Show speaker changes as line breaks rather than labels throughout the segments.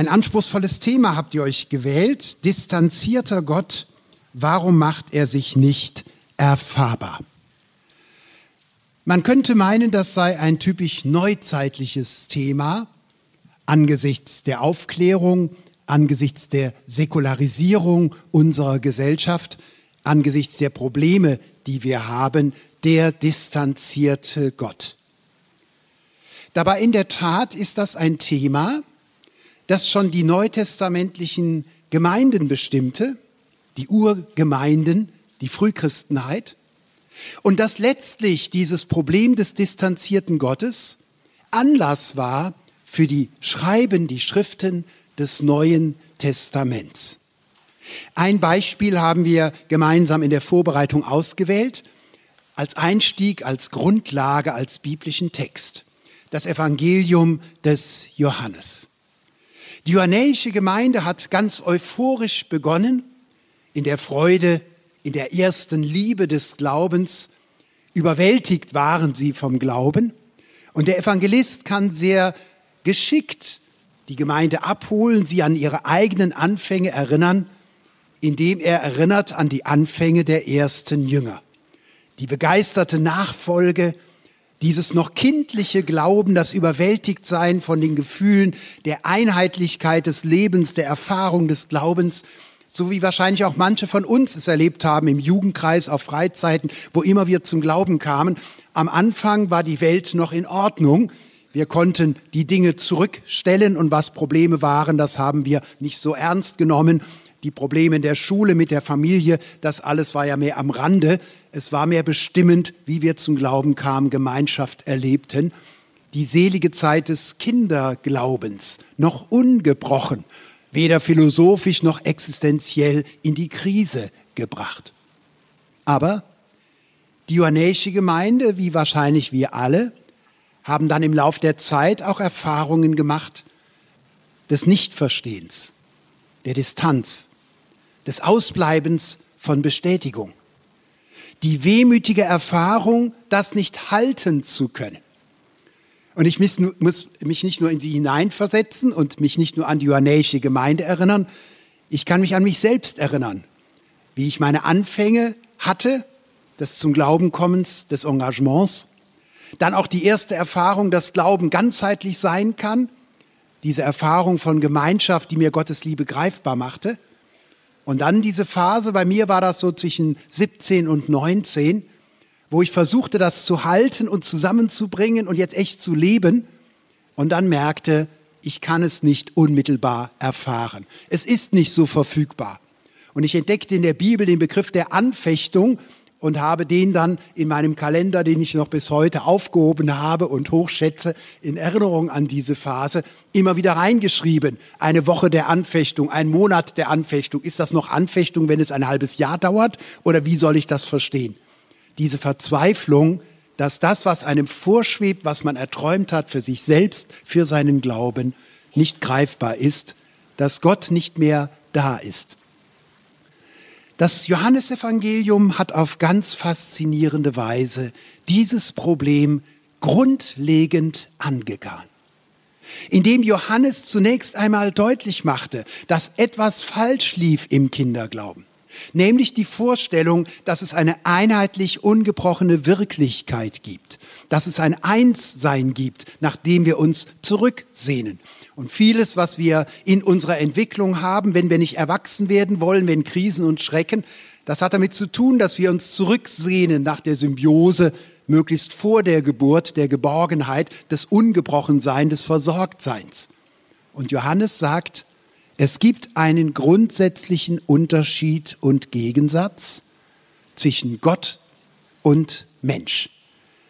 Ein anspruchsvolles Thema habt ihr euch gewählt. Distanzierter Gott, warum macht er sich nicht erfahrbar? Man könnte meinen, das sei ein typisch neuzeitliches Thema angesichts der Aufklärung, angesichts der Säkularisierung unserer Gesellschaft, angesichts der Probleme, die wir haben, der distanzierte Gott. Dabei in der Tat ist das ein Thema, das schon die neutestamentlichen Gemeinden bestimmte, die Urgemeinden, die Frühchristenheit, und dass letztlich dieses Problem des distanzierten Gottes Anlass war für die Schreiben, die Schriften des Neuen Testaments. Ein Beispiel haben wir gemeinsam in der Vorbereitung ausgewählt, als Einstieg, als Grundlage, als biblischen Text. Das Evangelium des Johannes. Die johannäische Gemeinde hat ganz euphorisch begonnen, in der Freude, in der ersten Liebe des Glaubens. Überwältigt waren sie vom Glauben. Und der Evangelist kann sehr geschickt die Gemeinde abholen, sie an ihre eigenen Anfänge erinnern, indem er erinnert an die Anfänge der ersten Jünger. Die begeisterte Nachfolge, dieses noch kindliche Glauben, das Überwältigtsein von den Gefühlen, der Einheitlichkeit des Lebens, der Erfahrung des Glaubens, so wie wahrscheinlich auch manche von uns es erlebt haben im Jugendkreis, auf Freizeiten, wo immer wir zum Glauben kamen. Am Anfang war die Welt noch in Ordnung. Wir konnten die Dinge zurückstellen und was Probleme waren, das haben wir nicht so ernst genommen die Probleme in der Schule, mit der Familie, das alles war ja mehr am Rande. Es war mehr bestimmend, wie wir zum Glauben kamen, Gemeinschaft erlebten. Die selige Zeit des Kinderglaubens, noch ungebrochen, weder philosophisch noch existenziell in die Krise gebracht. Aber die johannäische Gemeinde, wie wahrscheinlich wir alle, haben dann im Lauf der Zeit auch Erfahrungen gemacht des Nichtverstehens, der Distanz, des Ausbleibens von Bestätigung. Die wehmütige Erfahrung, das nicht halten zu können. Und ich muss mich nicht nur in sie hineinversetzen und mich nicht nur an die johannäische Gemeinde erinnern, ich kann mich an mich selbst erinnern, wie ich meine Anfänge hatte, des zum Glauben kommens, des Engagements, dann auch die erste Erfahrung, dass Glauben ganzheitlich sein kann, diese Erfahrung von Gemeinschaft, die mir Gottes Liebe greifbar machte, und dann diese Phase, bei mir war das so zwischen 17 und 19, wo ich versuchte, das zu halten und zusammenzubringen und jetzt echt zu leben. Und dann merkte, ich kann es nicht unmittelbar erfahren. Es ist nicht so verfügbar. Und ich entdeckte in der Bibel den Begriff der Anfechtung und habe den dann in meinem Kalender, den ich noch bis heute aufgehoben habe und hochschätze, in Erinnerung an diese Phase, immer wieder reingeschrieben. Eine Woche der Anfechtung, ein Monat der Anfechtung. Ist das noch Anfechtung, wenn es ein halbes Jahr dauert? Oder wie soll ich das verstehen? Diese Verzweiflung, dass das, was einem vorschwebt, was man erträumt hat für sich selbst, für seinen Glauben, nicht greifbar ist, dass Gott nicht mehr da ist. Das Johannesevangelium hat auf ganz faszinierende Weise dieses Problem grundlegend angegangen. Indem Johannes zunächst einmal deutlich machte, dass etwas falsch lief im Kinderglauben, nämlich die Vorstellung, dass es eine einheitlich ungebrochene Wirklichkeit gibt, dass es ein Einssein gibt, nach dem wir uns zurücksehnen und vieles, was wir in unserer Entwicklung haben, wenn wir nicht erwachsen werden wollen, wenn Krisen uns schrecken, das hat damit zu tun, dass wir uns zurücksehnen nach der Symbiose, möglichst vor der Geburt, der Geborgenheit, des Ungebrochenseins, des Versorgtseins. Und Johannes sagt, es gibt einen grundsätzlichen Unterschied und Gegensatz zwischen Gott und Mensch,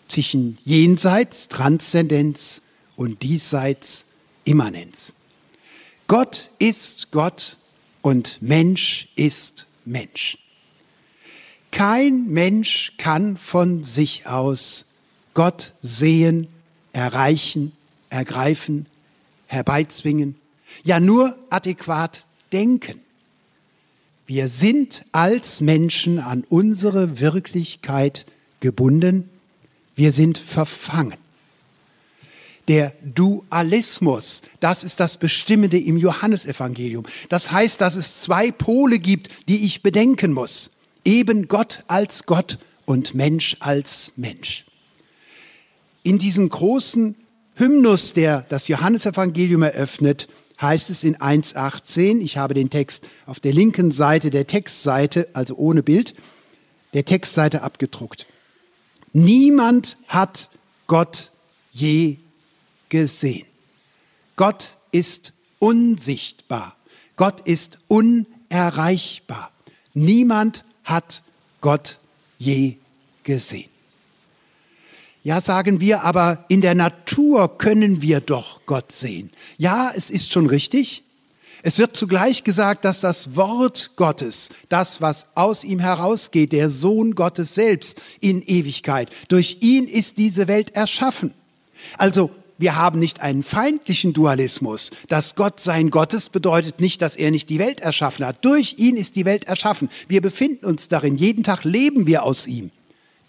zwischen Jenseits, Transzendenz und Diesseits, Immanenz. Gott ist Gott und Mensch ist Mensch. Kein Mensch kann von sich aus Gott sehen, erreichen, ergreifen, herbeizwingen, ja nur adäquat denken. Wir sind als Menschen an unsere Wirklichkeit gebunden, wir sind verfangen. Der Dualismus, das ist das Bestimmende im Johannesevangelium. Das heißt, dass es zwei Pole gibt, die ich bedenken muss. Eben Gott als Gott und Mensch als Mensch. In diesem großen Hymnus, der das Johannesevangelium eröffnet, heißt es in 1.18, ich habe den Text auf der linken Seite der Textseite, also ohne Bild, der Textseite abgedruckt. Niemand hat Gott je gesehen. Gott ist unsichtbar. Gott ist unerreichbar. Niemand hat Gott je gesehen. Ja, sagen wir, aber in der Natur können wir doch Gott sehen. Ja, es ist schon richtig. Es wird zugleich gesagt, dass das Wort Gottes, das, was aus ihm herausgeht, der Sohn Gottes selbst in Ewigkeit, durch ihn ist diese Welt erschaffen. Also wir haben nicht einen feindlichen Dualismus. Dass Gott sein Gottes bedeutet nicht, dass er nicht die Welt erschaffen hat. Durch ihn ist die Welt erschaffen. Wir befinden uns darin. Jeden Tag leben wir aus ihm.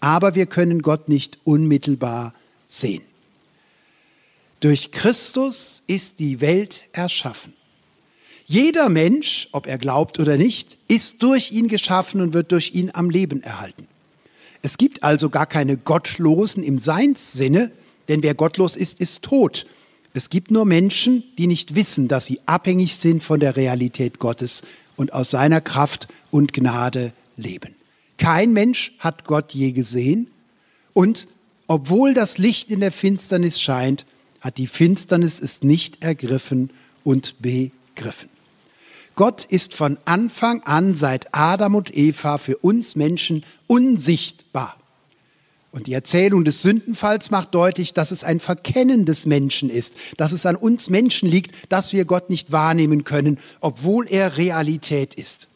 Aber wir können Gott nicht unmittelbar sehen. Durch Christus ist die Welt erschaffen. Jeder Mensch, ob er glaubt oder nicht, ist durch ihn geschaffen und wird durch ihn am Leben erhalten. Es gibt also gar keine Gottlosen im Seinssinne, denn wer gottlos ist, ist tot. Es gibt nur Menschen, die nicht wissen, dass sie abhängig sind von der Realität Gottes und aus seiner Kraft und Gnade leben. Kein Mensch hat Gott je gesehen und obwohl das Licht in der Finsternis scheint, hat die Finsternis es nicht ergriffen und begriffen. Gott ist von Anfang an seit Adam und Eva für uns Menschen unsichtbar. Und die Erzählung des Sündenfalls macht deutlich, dass es ein Verkennen des Menschen ist, dass es an uns Menschen liegt, dass wir Gott nicht wahrnehmen können, obwohl er Realität ist.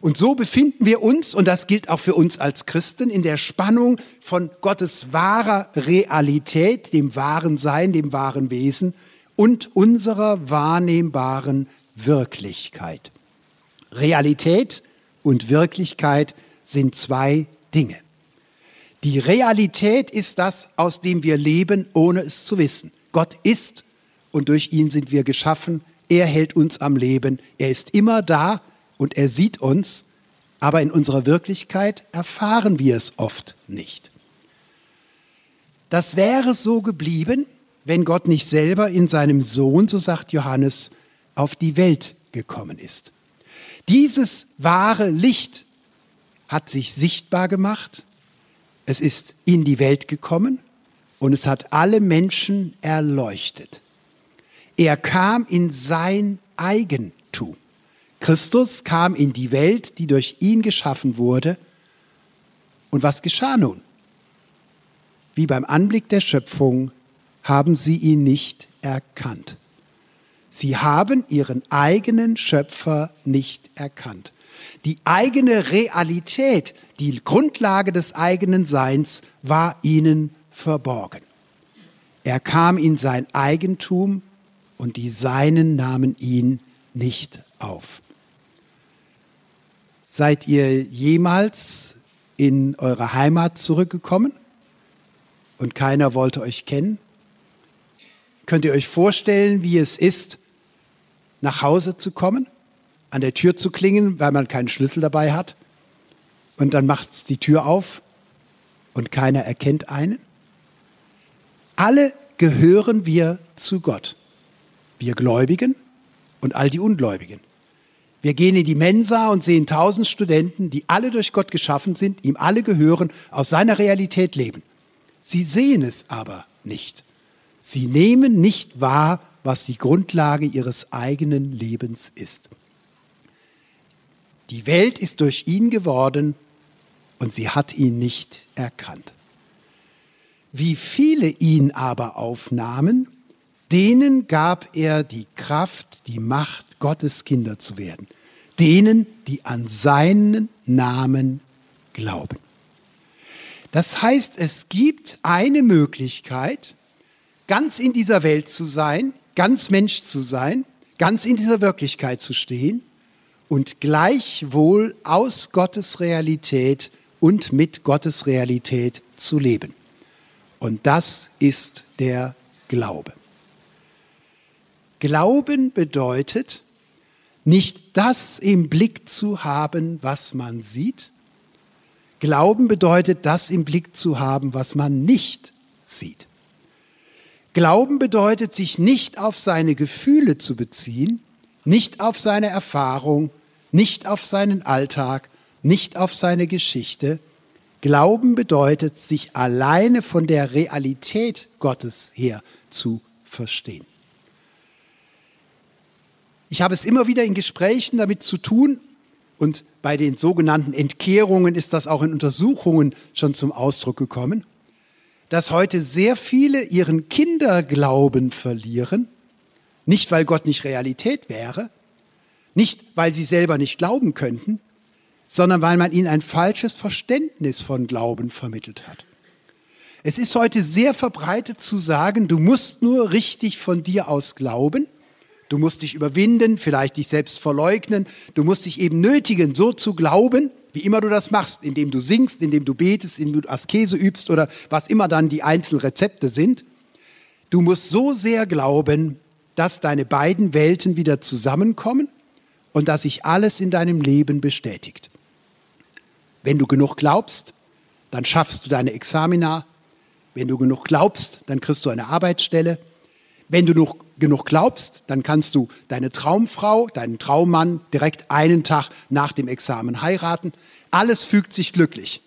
Und so befinden wir uns, und das gilt auch für uns als Christen, in der Spannung von Gottes wahrer Realität, dem wahren Sein, dem wahren Wesen und unserer wahrnehmbaren Wirklichkeit. Realität und Wirklichkeit sind zwei Dinge. Die Realität ist das, aus dem wir leben, ohne es zu wissen. Gott ist und durch ihn sind wir geschaffen. Er hält uns am Leben. Er ist immer da und er sieht uns, aber in unserer Wirklichkeit erfahren wir es oft nicht. Das wäre so geblieben, wenn Gott nicht selber in seinem Sohn, so sagt Johannes, auf die Welt gekommen ist. Dieses wahre Licht hat sich sichtbar gemacht es ist in die Welt gekommen und es hat alle Menschen erleuchtet. Er kam in sein Eigentum. Christus kam in die Welt, die durch ihn geschaffen wurde. Und was geschah nun? Wie beim Anblick der Schöpfung haben sie ihn nicht erkannt. Sie haben ihren eigenen Schöpfer nicht erkannt. Die eigene Realität, die Grundlage des eigenen Seins war ihnen verborgen. Er kam in sein Eigentum und die Seinen nahmen ihn nicht auf. Seid ihr jemals in eure Heimat zurückgekommen und keiner wollte euch kennen? Könnt ihr euch vorstellen, wie es ist, nach Hause zu kommen, an der Tür zu klingen, weil man keinen Schlüssel dabei hat und dann macht es die Tür auf und keiner erkennt einen? Alle gehören wir zu Gott. Wir Gläubigen und all die Ungläubigen. Wir gehen in die Mensa und sehen tausend Studenten, die alle durch Gott geschaffen sind, ihm alle gehören, aus seiner Realität leben. Sie sehen es aber nicht. Sie nehmen nicht wahr, was die Grundlage ihres eigenen Lebens ist. Die Welt ist durch ihn geworden und sie hat ihn nicht erkannt. Wie viele ihn aber aufnahmen, denen gab er die Kraft, die Macht, Gottes Kinder zu werden. Denen, die an seinen Namen glauben. Das heißt, es gibt eine Möglichkeit, ganz in dieser Welt zu sein, ganz Mensch zu sein, ganz in dieser Wirklichkeit zu stehen und gleichwohl aus Gottes Realität und mit Gottes Realität zu leben. Und das ist der Glaube. Glauben bedeutet, nicht das im Blick zu haben, was man sieht. Glauben bedeutet, das im Blick zu haben, was man nicht sieht. Glauben bedeutet, sich nicht auf seine Gefühle zu beziehen, nicht auf seine Erfahrung, nicht auf seinen Alltag, nicht auf seine Geschichte. Glauben bedeutet, sich alleine von der Realität Gottes her zu verstehen. Ich habe es immer wieder in Gesprächen damit zu tun und bei den sogenannten Entkehrungen ist das auch in Untersuchungen schon zum Ausdruck gekommen dass heute sehr viele ihren Kinderglauben verlieren, nicht weil Gott nicht Realität wäre, nicht weil sie selber nicht glauben könnten, sondern weil man ihnen ein falsches Verständnis von Glauben vermittelt hat. Es ist heute sehr verbreitet zu sagen, du musst nur richtig von dir aus glauben, du musst dich überwinden, vielleicht dich selbst verleugnen, du musst dich eben nötigen, so zu glauben, wie immer du das machst, indem du singst, indem du betest, indem du Askese übst oder was immer dann die Einzelrezepte sind. Du musst so sehr glauben, dass deine beiden Welten wieder zusammenkommen und dass sich alles in deinem Leben bestätigt. Wenn du genug glaubst, dann schaffst du deine Examina. Wenn du genug glaubst, dann kriegst du eine Arbeitsstelle. Wenn du noch genug glaubst, dann kannst du deine Traumfrau, deinen Traummann direkt einen Tag nach dem Examen heiraten. Alles fügt sich glücklich.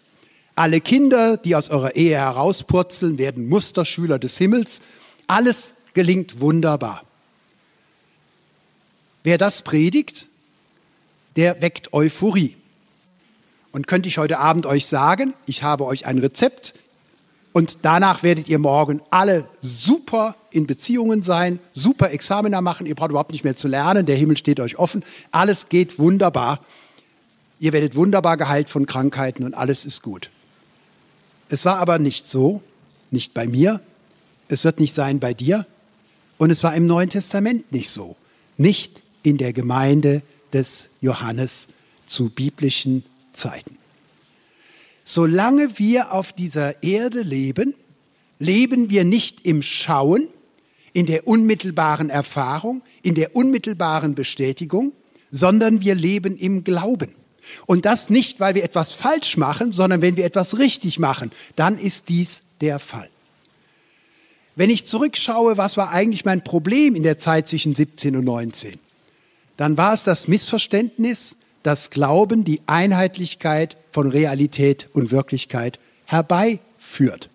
Alle Kinder, die aus eurer Ehe herauspurzeln, werden Musterschüler des Himmels. Alles gelingt wunderbar. Wer das predigt, der weckt Euphorie. Und könnte ich heute Abend euch sagen, ich habe euch ein Rezept, und danach werdet ihr morgen alle super in Beziehungen sein, super Examiner machen. Ihr braucht überhaupt nicht mehr zu lernen. Der Himmel steht euch offen. Alles geht wunderbar. Ihr werdet wunderbar geheilt von Krankheiten und alles ist gut. Es war aber nicht so, nicht bei mir. Es wird nicht sein bei dir. Und es war im Neuen Testament nicht so. Nicht in der Gemeinde des Johannes zu biblischen Zeiten. Solange wir auf dieser Erde leben, leben wir nicht im Schauen, in der unmittelbaren Erfahrung, in der unmittelbaren Bestätigung, sondern wir leben im Glauben. Und das nicht, weil wir etwas falsch machen, sondern wenn wir etwas richtig machen, dann ist dies der Fall. Wenn ich zurückschaue, was war eigentlich mein Problem in der Zeit zwischen 17 und 19, dann war es das Missverständnis, dass Glauben die Einheitlichkeit von Realität und Wirklichkeit herbeiführt.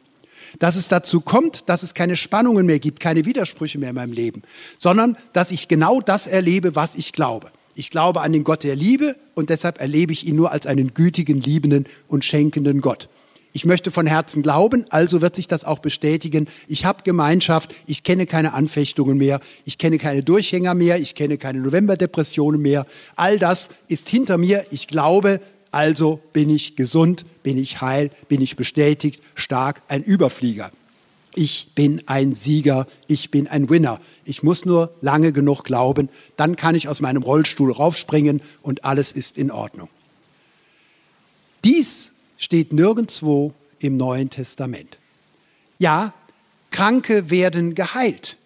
Dass es dazu kommt, dass es keine Spannungen mehr gibt, keine Widersprüche mehr in meinem Leben, sondern dass ich genau das erlebe, was ich glaube. Ich glaube an den Gott der Liebe und deshalb erlebe ich ihn nur als einen gütigen, liebenden und schenkenden Gott. Ich möchte von Herzen glauben, also wird sich das auch bestätigen. Ich habe Gemeinschaft, ich kenne keine Anfechtungen mehr, ich kenne keine Durchhänger mehr, ich kenne keine Novemberdepressionen mehr. All das ist hinter mir. Ich glaube, also bin ich gesund, bin ich heil, bin ich bestätigt, stark, ein Überflieger. Ich bin ein Sieger, ich bin ein Winner. Ich muss nur lange genug glauben, dann kann ich aus meinem Rollstuhl raufspringen und alles ist in Ordnung. Dies steht nirgendwo im Neuen Testament. Ja, Kranke werden geheilt.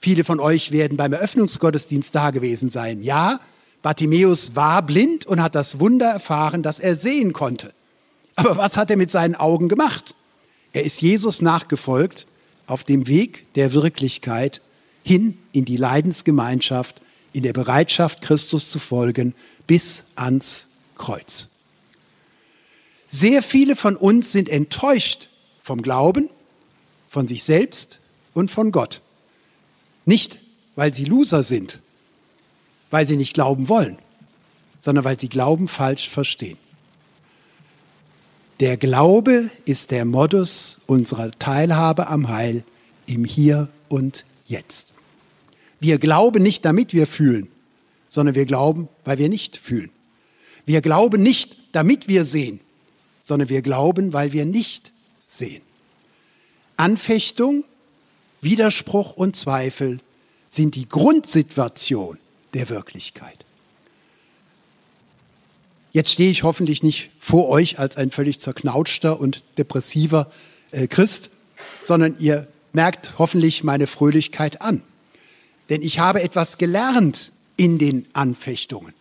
Viele von euch werden beim Eröffnungsgottesdienst da gewesen sein. Ja, Bartimäus war blind und hat das Wunder erfahren, dass er sehen konnte. Aber was hat er mit seinen Augen gemacht? Er ist Jesus nachgefolgt auf dem Weg der Wirklichkeit hin in die Leidensgemeinschaft, in der Bereitschaft, Christus zu folgen, bis ans Kreuz. Sehr viele von uns sind enttäuscht vom Glauben, von sich selbst und von Gott. Nicht, weil sie Loser sind, weil sie nicht glauben wollen, sondern weil sie Glauben falsch verstehen. Der Glaube ist der Modus unserer Teilhabe am Heil im Hier und jetzt. Wir glauben nicht, damit wir fühlen, sondern wir glauben, weil wir nicht fühlen. Wir glauben nicht, damit wir sehen, sondern wir glauben, weil wir nicht sehen. Anfechtung, Widerspruch und Zweifel sind die Grundsituation der Wirklichkeit. Jetzt stehe ich hoffentlich nicht vor euch als ein völlig zerknautschter und depressiver äh, Christ, sondern ihr merkt hoffentlich meine Fröhlichkeit an. Denn ich habe etwas gelernt in den Anfechtungen.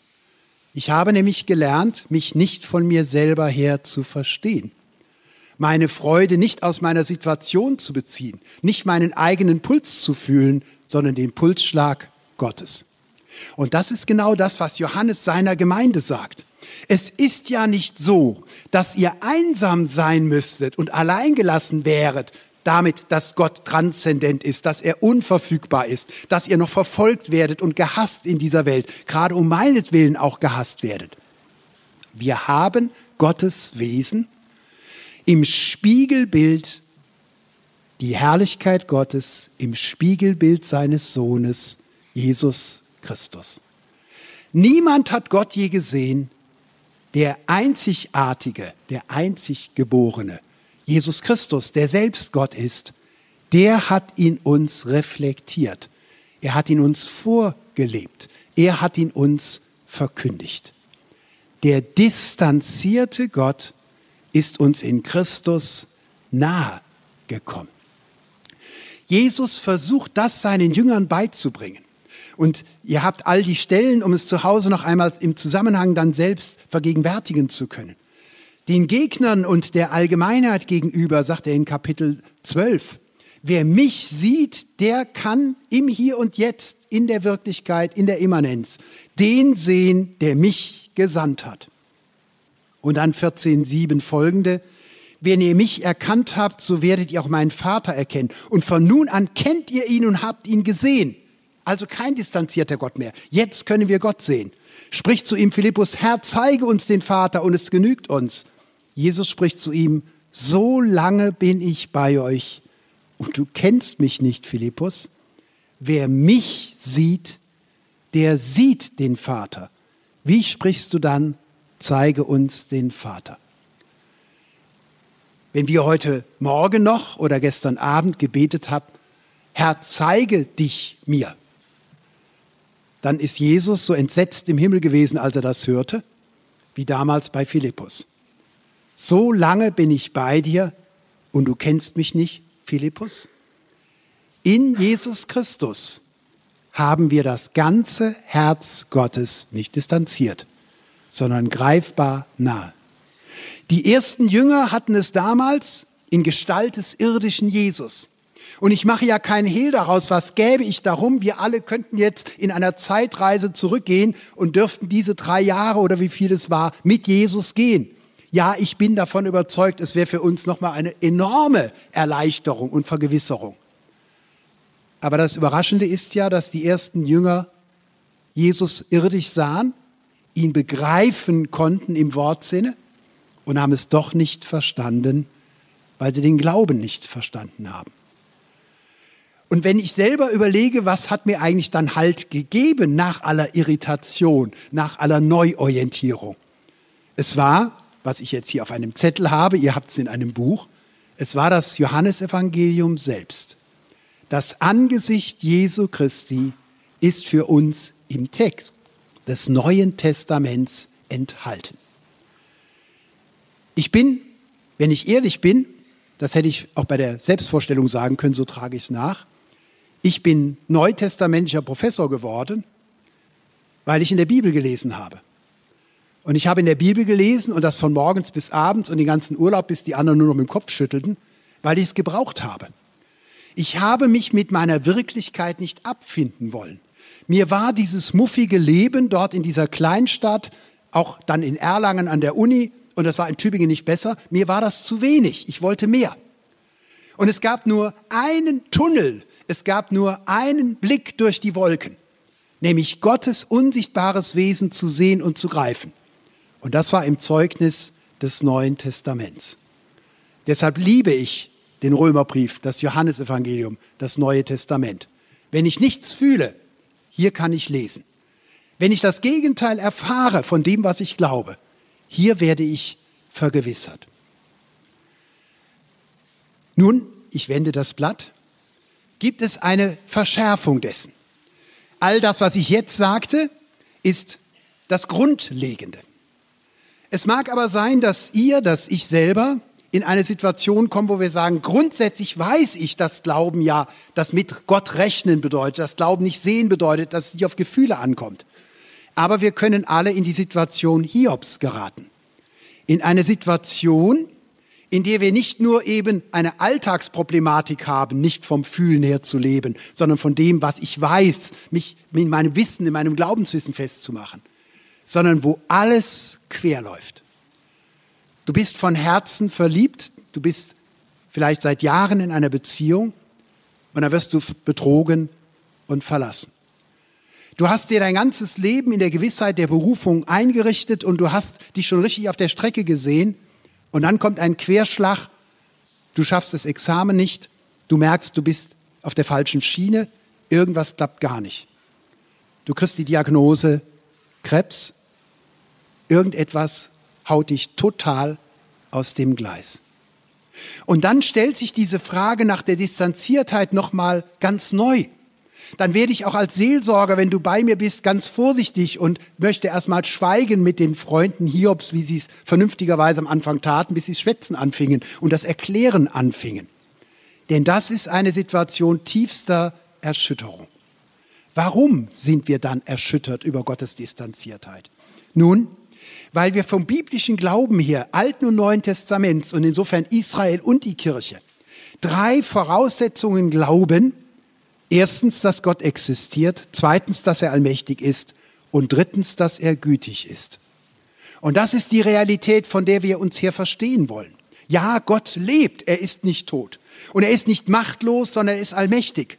Ich habe nämlich gelernt, mich nicht von mir selber her zu verstehen. Meine Freude nicht aus meiner Situation zu beziehen, nicht meinen eigenen Puls zu fühlen, sondern den Pulsschlag Gottes. Und das ist genau das, was Johannes seiner Gemeinde sagt. Es ist ja nicht so, dass ihr einsam sein müsstet und alleingelassen wäret, damit, dass Gott transzendent ist, dass er unverfügbar ist, dass ihr noch verfolgt werdet und gehasst in dieser Welt, gerade um meinetwillen auch gehasst werdet. Wir haben Gottes Wesen im Spiegelbild, die Herrlichkeit Gottes im Spiegelbild seines Sohnes, Jesus Christus. Niemand hat Gott je gesehen, der Einzigartige, der Einziggeborene, Jesus Christus, der selbst Gott ist, der hat ihn uns reflektiert. Er hat ihn uns vorgelebt. Er hat ihn uns verkündigt. Der distanzierte Gott ist uns in Christus nahe gekommen. Jesus versucht das seinen Jüngern beizubringen. Und ihr habt all die Stellen, um es zu Hause noch einmal im Zusammenhang dann selbst vergegenwärtigen zu können. Den Gegnern und der Allgemeinheit gegenüber sagt er in Kapitel 12, wer mich sieht, der kann im Hier und Jetzt, in der Wirklichkeit, in der Immanenz, den sehen, der mich gesandt hat. Und dann 14.7 folgende, wenn ihr mich erkannt habt, so werdet ihr auch meinen Vater erkennen. Und von nun an kennt ihr ihn und habt ihn gesehen. Also kein distanzierter Gott mehr. Jetzt können wir Gott sehen. Spricht zu ihm Philippus, Herr, zeige uns den Vater und es genügt uns. Jesus spricht zu ihm, so lange bin ich bei euch und du kennst mich nicht, Philippus. Wer mich sieht, der sieht den Vater. Wie sprichst du dann, zeige uns den Vater? Wenn wir heute Morgen noch oder gestern Abend gebetet haben, Herr, zeige dich mir, dann ist Jesus so entsetzt im Himmel gewesen, als er das hörte, wie damals bei Philippus. So lange bin ich bei dir und du kennst mich nicht, Philippus? In Jesus Christus haben wir das ganze Herz Gottes nicht distanziert, sondern greifbar nahe. Die ersten Jünger hatten es damals in Gestalt des irdischen Jesus. Und ich mache ja keinen Hehl daraus, was gäbe ich darum. Wir alle könnten jetzt in einer Zeitreise zurückgehen und dürften diese drei Jahre oder wie viel es war mit Jesus gehen. Ja, ich bin davon überzeugt, es wäre für uns nochmal eine enorme Erleichterung und Vergewisserung. Aber das Überraschende ist ja, dass die ersten Jünger Jesus irdisch sahen, ihn begreifen konnten im Wortsinne und haben es doch nicht verstanden, weil sie den Glauben nicht verstanden haben. Und wenn ich selber überlege, was hat mir eigentlich dann Halt gegeben nach aller Irritation, nach aller Neuorientierung? Es war was ich jetzt hier auf einem Zettel habe, ihr habt es in einem Buch, es war das Johannesevangelium selbst. Das Angesicht Jesu Christi ist für uns im Text des Neuen Testaments enthalten. Ich bin, wenn ich ehrlich bin, das hätte ich auch bei der Selbstvorstellung sagen können, so trage ich es nach, ich bin neutestamentlicher Professor geworden, weil ich in der Bibel gelesen habe. Und ich habe in der Bibel gelesen und das von morgens bis abends und den ganzen Urlaub, bis die anderen nur noch mit dem Kopf schüttelten, weil ich es gebraucht habe. Ich habe mich mit meiner Wirklichkeit nicht abfinden wollen. Mir war dieses muffige Leben dort in dieser Kleinstadt, auch dann in Erlangen an der Uni, und das war in Tübingen nicht besser, mir war das zu wenig. Ich wollte mehr. Und es gab nur einen Tunnel, es gab nur einen Blick durch die Wolken, nämlich Gottes unsichtbares Wesen zu sehen und zu greifen. Und das war im Zeugnis des Neuen Testaments. Deshalb liebe ich den Römerbrief, das Johannesevangelium, das Neue Testament, Wenn ich nichts fühle, hier kann ich lesen. Wenn ich das Gegenteil erfahre von dem, was ich glaube, hier werde ich vergewissert. Nun, ich wende das Blatt, gibt es eine Verschärfung dessen. All das, was ich jetzt sagte, ist das Grundlegende. Es mag aber sein, dass ihr, dass ich selber in eine Situation kommen, wo wir sagen, grundsätzlich weiß ich, dass Glauben ja, das mit Gott rechnen bedeutet, dass Glauben nicht sehen bedeutet, dass es nicht auf Gefühle ankommt. Aber wir können alle in die Situation Hiobs geraten. In eine Situation, in der wir nicht nur eben eine Alltagsproblematik haben, nicht vom Fühlen her zu leben, sondern von dem, was ich weiß, mich in meinem Wissen, in meinem Glaubenswissen festzumachen, sondern wo alles querläuft. Du bist von Herzen verliebt, du bist vielleicht seit Jahren in einer Beziehung und dann wirst du betrogen und verlassen. Du hast dir dein ganzes Leben in der Gewissheit der Berufung eingerichtet und du hast dich schon richtig auf der Strecke gesehen und dann kommt ein Querschlag, du schaffst das Examen nicht, du merkst, du bist auf der falschen Schiene, irgendwas klappt gar nicht. Du kriegst die Diagnose Krebs, irgendetwas haut dich total aus dem Gleis. Und dann stellt sich diese Frage nach der Distanziertheit nochmal ganz neu dann werde ich auch als Seelsorger, wenn du bei mir bist, ganz vorsichtig und möchte erstmal schweigen mit den Freunden Hiobs, wie sie es vernünftigerweise am Anfang taten, bis sie schwätzen anfingen und das Erklären anfingen. Denn das ist eine Situation tiefster Erschütterung. Warum sind wir dann erschüttert über Gottes Distanziertheit? Nun, weil wir vom biblischen Glauben her, Alten und Neuen Testaments und insofern Israel und die Kirche, drei Voraussetzungen glauben, Erstens, dass Gott existiert, zweitens, dass er allmächtig ist und drittens, dass er gütig ist. Und das ist die Realität, von der wir uns hier verstehen wollen. Ja, Gott lebt, er ist nicht tot. Und er ist nicht machtlos, sondern er ist allmächtig.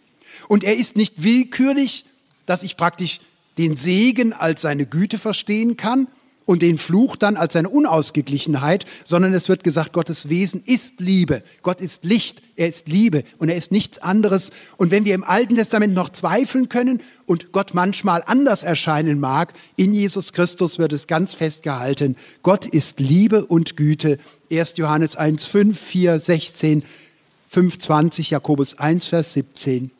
Und er ist nicht willkürlich, dass ich praktisch den Segen als seine Güte verstehen kann, und den Fluch dann als seine Unausgeglichenheit, sondern es wird gesagt, Gottes Wesen ist Liebe. Gott ist Licht, er ist Liebe und er ist nichts anderes. Und wenn wir im Alten Testament noch zweifeln können und Gott manchmal anders erscheinen mag, in Jesus Christus wird es ganz festgehalten, Gott ist Liebe und Güte. 1. Johannes 1, 5, 4, 16, 5, 20, Jakobus 1, Vers 17.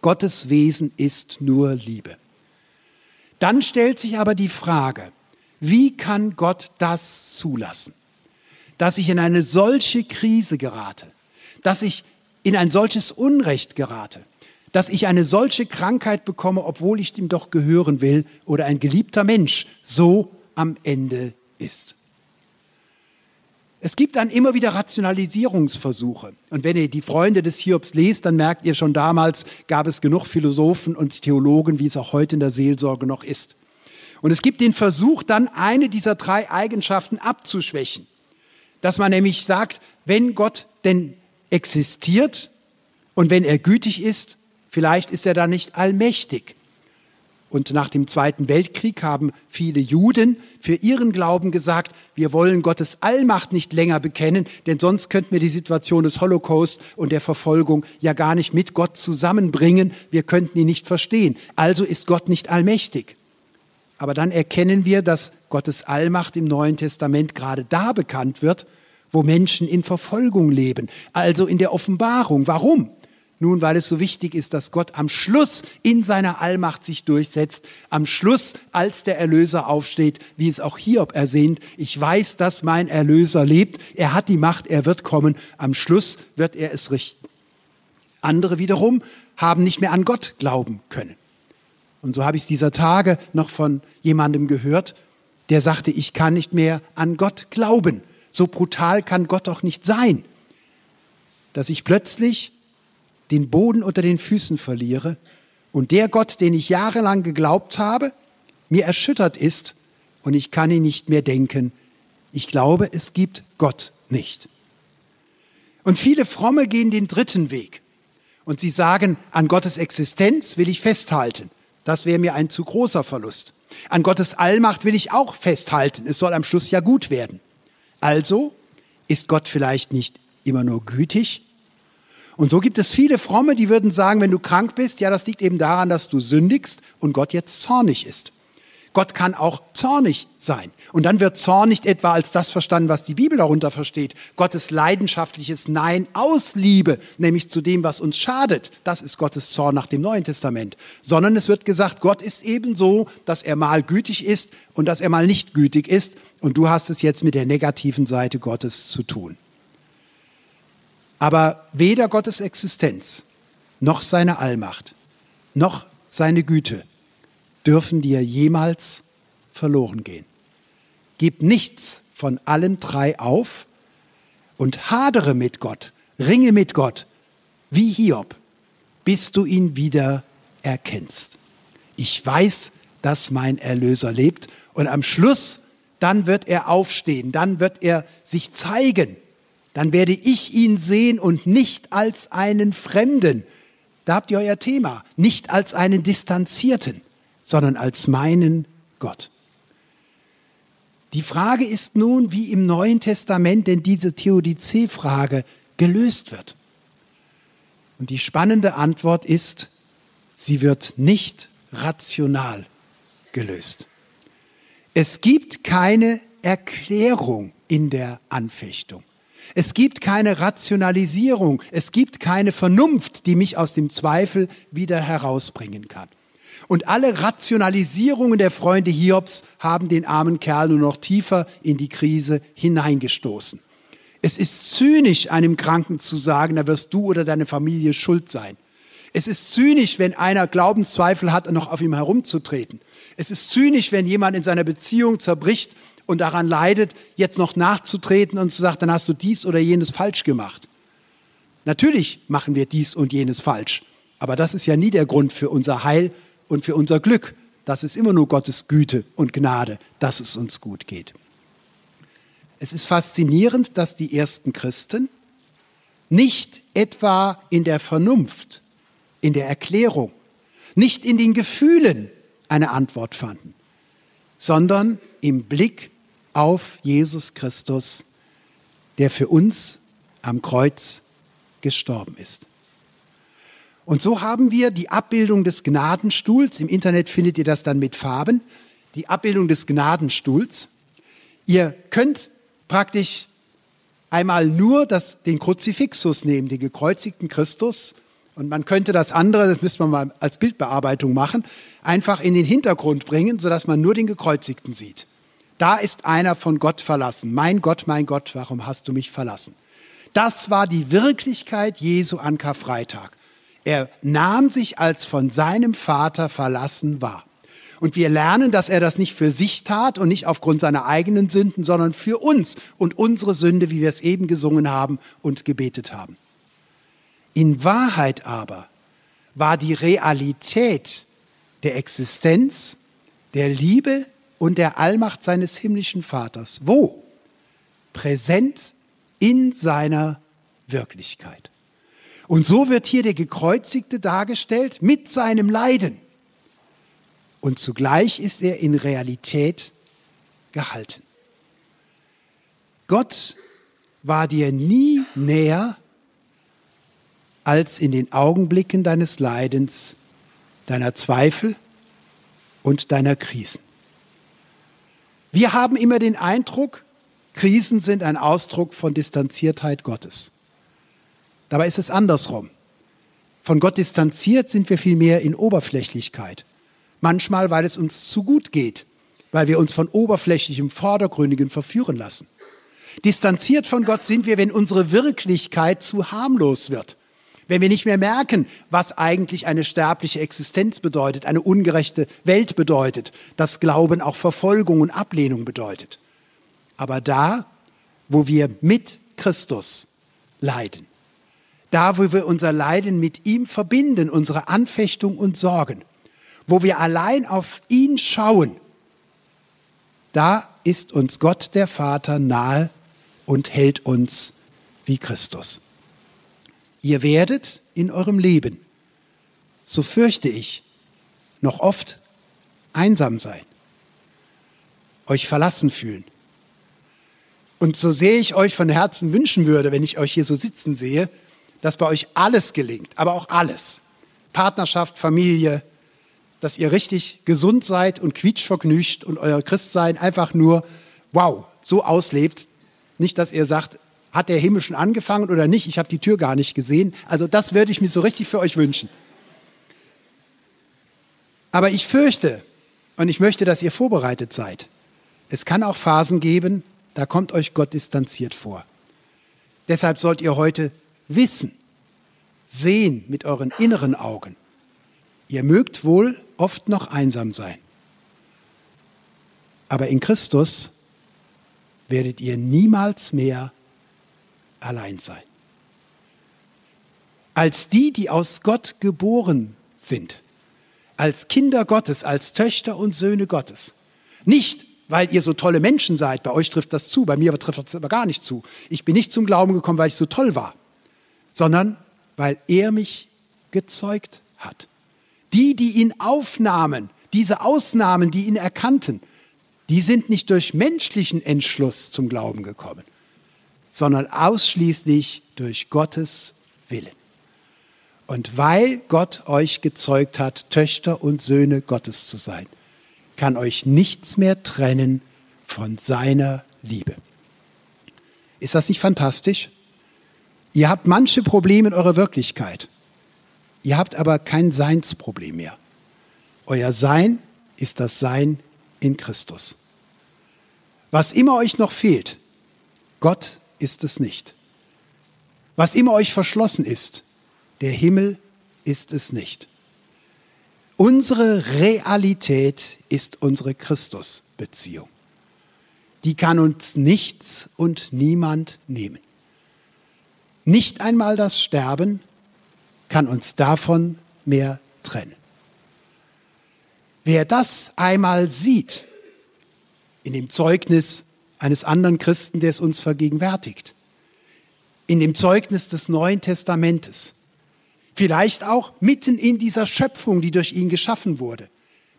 Gottes Wesen ist nur Liebe. Dann stellt sich aber die Frage, wie kann Gott das zulassen? Dass ich in eine solche Krise gerate, dass ich in ein solches Unrecht gerate, dass ich eine solche Krankheit bekomme, obwohl ich ihm doch gehören will oder ein geliebter Mensch so am Ende ist. Es gibt dann immer wieder Rationalisierungsversuche. Und wenn ihr die Freunde des Hiobs lest, dann merkt ihr schon damals gab es genug Philosophen und Theologen, wie es auch heute in der Seelsorge noch ist. Und es gibt den Versuch, dann eine dieser drei Eigenschaften abzuschwächen. Dass man nämlich sagt, wenn Gott denn existiert und wenn er gütig ist, vielleicht ist er dann nicht allmächtig. Und nach dem Zweiten Weltkrieg haben viele Juden für ihren Glauben gesagt, wir wollen Gottes Allmacht nicht länger bekennen, denn sonst könnten wir die Situation des Holocaust und der Verfolgung ja gar nicht mit Gott zusammenbringen, wir könnten ihn nicht verstehen. Also ist Gott nicht allmächtig. Aber dann erkennen wir, dass Gottes Allmacht im Neuen Testament gerade da bekannt wird, wo Menschen in Verfolgung leben, also in der Offenbarung. Warum? Nun, weil es so wichtig ist, dass Gott am Schluss in seiner Allmacht sich durchsetzt, am Schluss, als der Erlöser aufsteht, wie es auch Hiob ersehnt. Ich weiß, dass mein Erlöser lebt, er hat die Macht, er wird kommen, am Schluss wird er es richten. Andere wiederum haben nicht mehr an Gott glauben können. Und so habe ich dieser Tage noch von jemandem gehört, der sagte, ich kann nicht mehr an Gott glauben. So brutal kann Gott doch nicht sein, dass ich plötzlich den Boden unter den Füßen verliere und der Gott, den ich jahrelang geglaubt habe, mir erschüttert ist und ich kann ihn nicht mehr denken. Ich glaube, es gibt Gott nicht. Und viele Fromme gehen den dritten Weg und sie sagen, an Gottes Existenz will ich festhalten. Das wäre mir ein zu großer Verlust. An Gottes Allmacht will ich auch festhalten. Es soll am Schluss ja gut werden. Also ist Gott vielleicht nicht immer nur gütig Und so gibt es viele Fromme, die würden sagen, wenn du krank bist, ja, das liegt eben daran, dass du sündigst und Gott jetzt zornig ist. Gott kann auch zornig sein. Und dann wird Zorn nicht etwa als das verstanden, was die Bibel darunter versteht. Gottes leidenschaftliches Nein aus Liebe, nämlich zu dem, was uns schadet. Das ist Gottes Zorn nach dem Neuen Testament. Sondern es wird gesagt, Gott ist ebenso, dass er mal gütig ist und dass er mal nicht gütig ist. Und du hast es jetzt mit der negativen Seite Gottes zu tun. Aber weder Gottes Existenz noch seine Allmacht noch seine Güte dürfen dir jemals verloren gehen. Gib nichts von allem drei auf und hadere mit Gott, ringe mit Gott, wie Hiob, bis du ihn wieder erkennst. Ich weiß, dass mein Erlöser lebt und am Schluss, dann wird er aufstehen, dann wird er sich zeigen, dann werde ich ihn sehen und nicht als einen Fremden. Da habt ihr euer Thema, nicht als einen Distanzierten sondern als meinen Gott. Die Frage ist nun, wie im Neuen Testament denn diese Theodizee-Frage gelöst wird. Und die spannende Antwort ist, sie wird nicht rational gelöst. Es gibt keine Erklärung in der Anfechtung. Es gibt keine Rationalisierung. Es gibt keine Vernunft, die mich aus dem Zweifel wieder herausbringen kann. Und alle Rationalisierungen der Freunde Hiobs haben den armen Kerl nur noch tiefer in die Krise hineingestoßen. Es ist zynisch, einem Kranken zu sagen, da wirst du oder deine Familie schuld sein. Es ist zynisch, wenn einer Glaubenszweifel hat, noch auf ihm herumzutreten. Es ist zynisch, wenn jemand in seiner Beziehung zerbricht und daran leidet, jetzt noch nachzutreten und zu sagen, dann hast du dies oder jenes falsch gemacht. Natürlich machen wir dies und jenes falsch, aber das ist ja nie der Grund für unser Heil und für unser Glück. Das ist immer nur Gottes Güte und Gnade, dass es uns gut geht. Es ist faszinierend, dass die ersten Christen nicht etwa in der Vernunft, in der Erklärung, nicht in den Gefühlen eine Antwort fanden, sondern im Blick auf Jesus Christus, der für uns am Kreuz gestorben ist. Und so haben wir die Abbildung des Gnadenstuhls. Im Internet findet ihr das dann mit Farben. Die Abbildung des Gnadenstuhls. Ihr könnt praktisch einmal nur das, den Kruzifixus nehmen, den gekreuzigten Christus. Und man könnte das andere, das müsste man mal als Bildbearbeitung machen, einfach in den Hintergrund bringen, sodass man nur den gekreuzigten sieht. Da ist einer von Gott verlassen. Mein Gott, mein Gott, warum hast du mich verlassen? Das war die Wirklichkeit Jesu an Karfreitag. Er nahm sich als von seinem Vater verlassen wahr. Und wir lernen, dass er das nicht für sich tat und nicht aufgrund seiner eigenen Sünden, sondern für uns und unsere Sünde, wie wir es eben gesungen haben und gebetet haben. In Wahrheit aber war die Realität der Existenz, der Liebe und der Allmacht seines himmlischen Vaters. Wo? Präsent in seiner Wirklichkeit. Und so wird hier der Gekreuzigte dargestellt mit seinem Leiden. Und zugleich ist er in Realität gehalten. Gott war dir nie näher als in den Augenblicken deines Leidens, deiner Zweifel und deiner Krisen. Wir haben immer den Eindruck, Krisen sind ein Ausdruck von Distanziertheit Gottes. Dabei ist es andersrum. Von Gott distanziert sind wir vielmehr in Oberflächlichkeit. Manchmal, weil es uns zu gut geht, weil wir uns von oberflächlichem, vordergründigem verführen lassen. Distanziert von Gott sind wir, wenn unsere Wirklichkeit zu harmlos wird. Wenn wir nicht mehr merken, was eigentlich eine sterbliche Existenz bedeutet, eine ungerechte Welt bedeutet, dass Glauben auch Verfolgung und Ablehnung bedeutet. Aber da, wo wir mit Christus leiden, da wo wir unser Leiden mit ihm verbinden, unsere Anfechtung und Sorgen, wo wir allein auf ihn schauen, da ist uns Gott der Vater nahe und hält uns wie Christus. Ihr werdet in eurem Leben, so fürchte ich, noch oft einsam sein, euch verlassen fühlen. Und so sehr ich euch von Herzen wünschen würde, wenn ich euch hier so sitzen sehe, dass bei euch alles gelingt, aber auch alles. Partnerschaft, Familie, dass ihr richtig gesund seid und quietschvergnügt und euer Christsein einfach nur, wow, so auslebt. Nicht, dass ihr sagt, hat der Himmel schon angefangen oder nicht, ich habe die Tür gar nicht gesehen. Also das würde ich mir so richtig für euch wünschen. Aber ich fürchte, und ich möchte, dass ihr vorbereitet seid, es kann auch Phasen geben, da kommt euch Gott distanziert vor. Deshalb sollt ihr heute wissen, sehen mit euren inneren Augen. Ihr mögt wohl oft noch einsam sein, aber in Christus werdet ihr niemals mehr allein sein. Als die, die aus Gott geboren sind, als Kinder Gottes, als Töchter und Söhne Gottes. Nicht, weil ihr so tolle Menschen seid, bei euch trifft das zu, bei mir trifft das aber gar nicht zu. Ich bin nicht zum Glauben gekommen, weil ich so toll war, sondern weil er mich gezeugt hat. Die, die ihn aufnahmen, diese Ausnahmen, die ihn erkannten, die sind nicht durch menschlichen Entschluss zum Glauben gekommen, sondern ausschließlich durch Gottes Willen. Und weil Gott euch gezeugt hat, Töchter und Söhne Gottes zu sein, kann euch nichts mehr trennen von seiner Liebe. Ist das nicht fantastisch? Ihr habt manche Probleme in eurer Wirklichkeit. Ihr habt aber kein Seinsproblem mehr. Euer Sein ist das Sein in Christus. Was immer euch noch fehlt, Gott ist es nicht. Was immer euch verschlossen ist, der Himmel ist es nicht. Unsere Realität ist unsere Christusbeziehung. Die kann uns nichts und niemand nehmen. Nicht einmal das Sterben kann uns davon mehr trennen. Wer das einmal sieht, in dem Zeugnis eines anderen Christen, der es uns vergegenwärtigt, in dem Zeugnis des Neuen Testamentes, Vielleicht auch mitten in dieser Schöpfung, die durch ihn geschaffen wurde,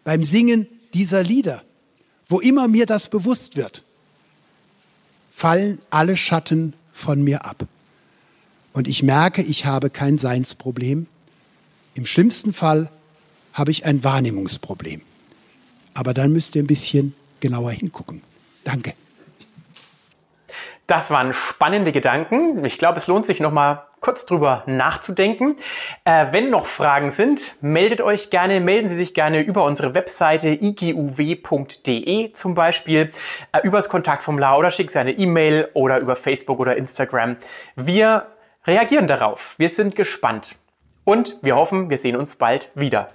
beim Singen dieser Lieder, wo immer mir das bewusst wird, fallen alle Schatten von mir ab. Und ich merke, ich habe kein Seinsproblem. Im schlimmsten Fall habe ich ein Wahrnehmungsproblem. Aber dann müsst ihr ein bisschen genauer hingucken. Danke.
Das waren spannende Gedanken. Ich glaube, es lohnt sich noch mal kurz drüber nachzudenken. Äh, wenn noch Fragen sind, meldet euch gerne, melden Sie sich gerne über unsere Webseite iguw.de zum Beispiel, äh, übers Kontaktformular oder schickt Sie eine E-Mail oder über Facebook oder Instagram. Wir reagieren darauf. Wir sind gespannt und wir hoffen, wir sehen uns bald wieder.